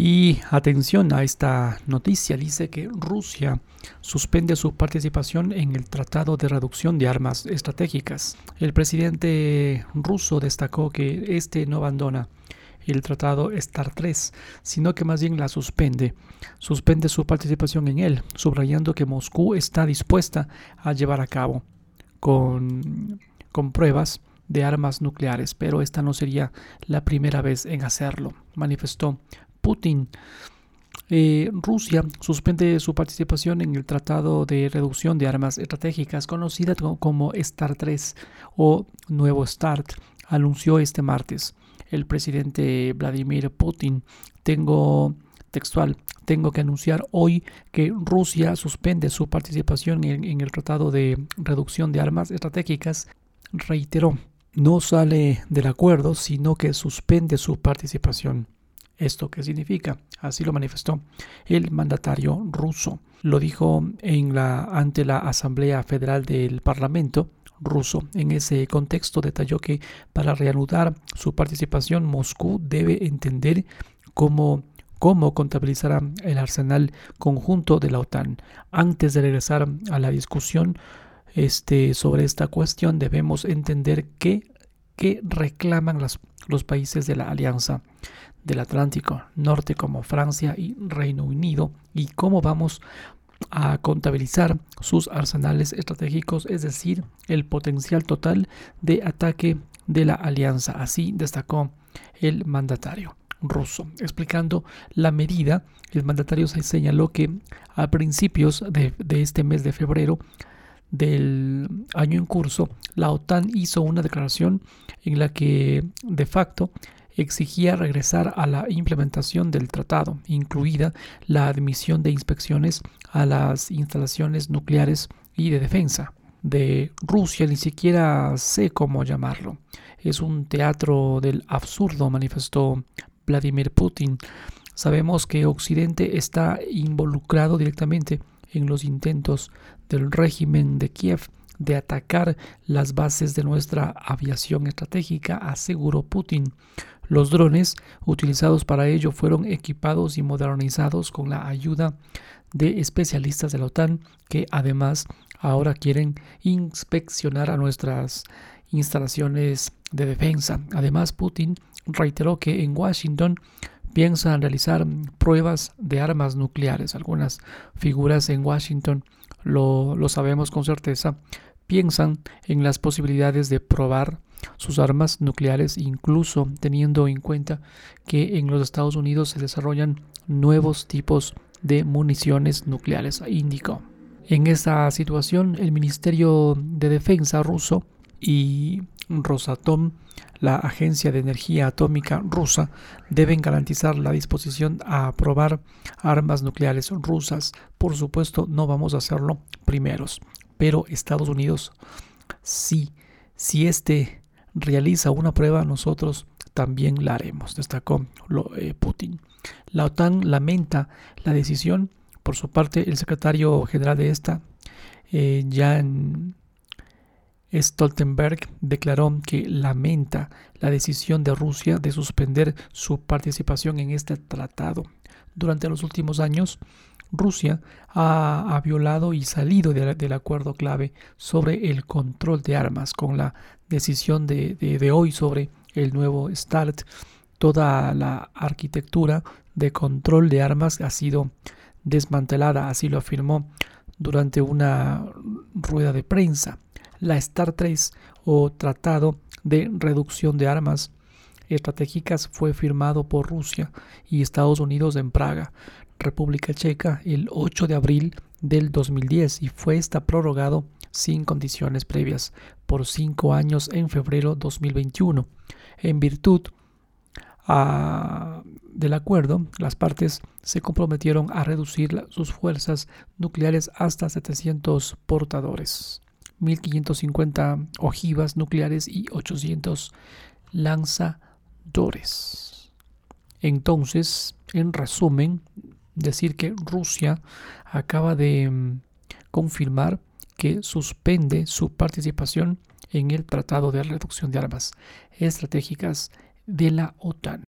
Y atención a esta noticia, dice que Rusia suspende su participación en el Tratado de Reducción de Armas Estratégicas. El presidente ruso destacó que este no abandona el tratado STAR 3, sino que más bien la suspende. Suspende su participación en él, subrayando que Moscú está dispuesta a llevar a cabo con, con pruebas de armas nucleares, pero esta no sería la primera vez en hacerlo, manifestó Putin. Eh, Rusia suspende su participación en el Tratado de Reducción de Armas Estratégicas, conocida como START 3 o Nuevo START, anunció este martes el presidente Vladimir Putin. Tengo textual, tengo que anunciar hoy que Rusia suspende su participación en, en el Tratado de Reducción de Armas Estratégicas. Reiteró, no sale del acuerdo, sino que suspende su participación. ¿Esto qué significa? Así lo manifestó el mandatario ruso. Lo dijo en la, ante la Asamblea Federal del Parlamento ruso. En ese contexto detalló que para reanudar su participación Moscú debe entender cómo cómo contabilizará el arsenal conjunto de la OTAN. Antes de regresar a la discusión este, sobre esta cuestión, debemos entender qué, qué reclaman los países de la Alianza del Atlántico Norte como Francia y Reino Unido y cómo vamos a contabilizar sus arsenales estratégicos, es decir, el potencial total de ataque de la alianza. Así destacó el mandatario ruso. Explicando la medida, el mandatario señaló que a principios de, de este mes de febrero del año en curso, la OTAN hizo una declaración en la que de facto exigía regresar a la implementación del tratado, incluida la admisión de inspecciones a las instalaciones nucleares y de defensa de Rusia, ni siquiera sé cómo llamarlo. Es un teatro del absurdo, manifestó Vladimir Putin. Sabemos que Occidente está involucrado directamente en los intentos del régimen de Kiev de atacar las bases de nuestra aviación estratégica, aseguró Putin. Los drones utilizados para ello fueron equipados y modernizados con la ayuda de especialistas de la OTAN que además ahora quieren inspeccionar a nuestras instalaciones de defensa. Además, Putin reiteró que en Washington piensan realizar pruebas de armas nucleares. Algunas figuras en Washington, lo, lo sabemos con certeza, piensan en las posibilidades de probar sus armas nucleares, incluso teniendo en cuenta que en los Estados Unidos se desarrollan nuevos tipos de municiones nucleares, indicó. En esta situación, el Ministerio de Defensa ruso y Rosatom, la Agencia de Energía Atómica rusa, deben garantizar la disposición a probar armas nucleares rusas. Por supuesto, no vamos a hacerlo primeros pero Estados Unidos sí, si este realiza una prueba, nosotros también la haremos, destacó eh, Putin. La OTAN lamenta la decisión. Por su parte, el secretario general de esta, eh, Jan Stoltenberg, declaró que lamenta la decisión de Rusia de suspender su participación en este tratado. Durante los últimos años, Rusia ha, violado y salido del acuerdo clave sobre el control de armas con la decisión de, hoy sobre el nuevo START. Toda la arquitectura de control de armas ha sido desmantelada, así lo afirmó durante una rueda de prensa. La START 3 o Tratado de Reducción de Armas Estratégicas fue firmado por Rusia y Estados Unidos en Praga. República Checa el 8 de abril del 2010 y fue esta prorrogado sin condiciones previas por cinco años en febrero 2021. En virtud del acuerdo, las partes se comprometieron a reducir sus fuerzas nucleares hasta 700 portadores, 1550 ojivas nucleares y 800 lanzadores. Entonces, en resumen, decir que Rusia acaba de mm, confirmar que suspende su participación en el Tratado de Reducción de Armas Estratégicas de la OTAN.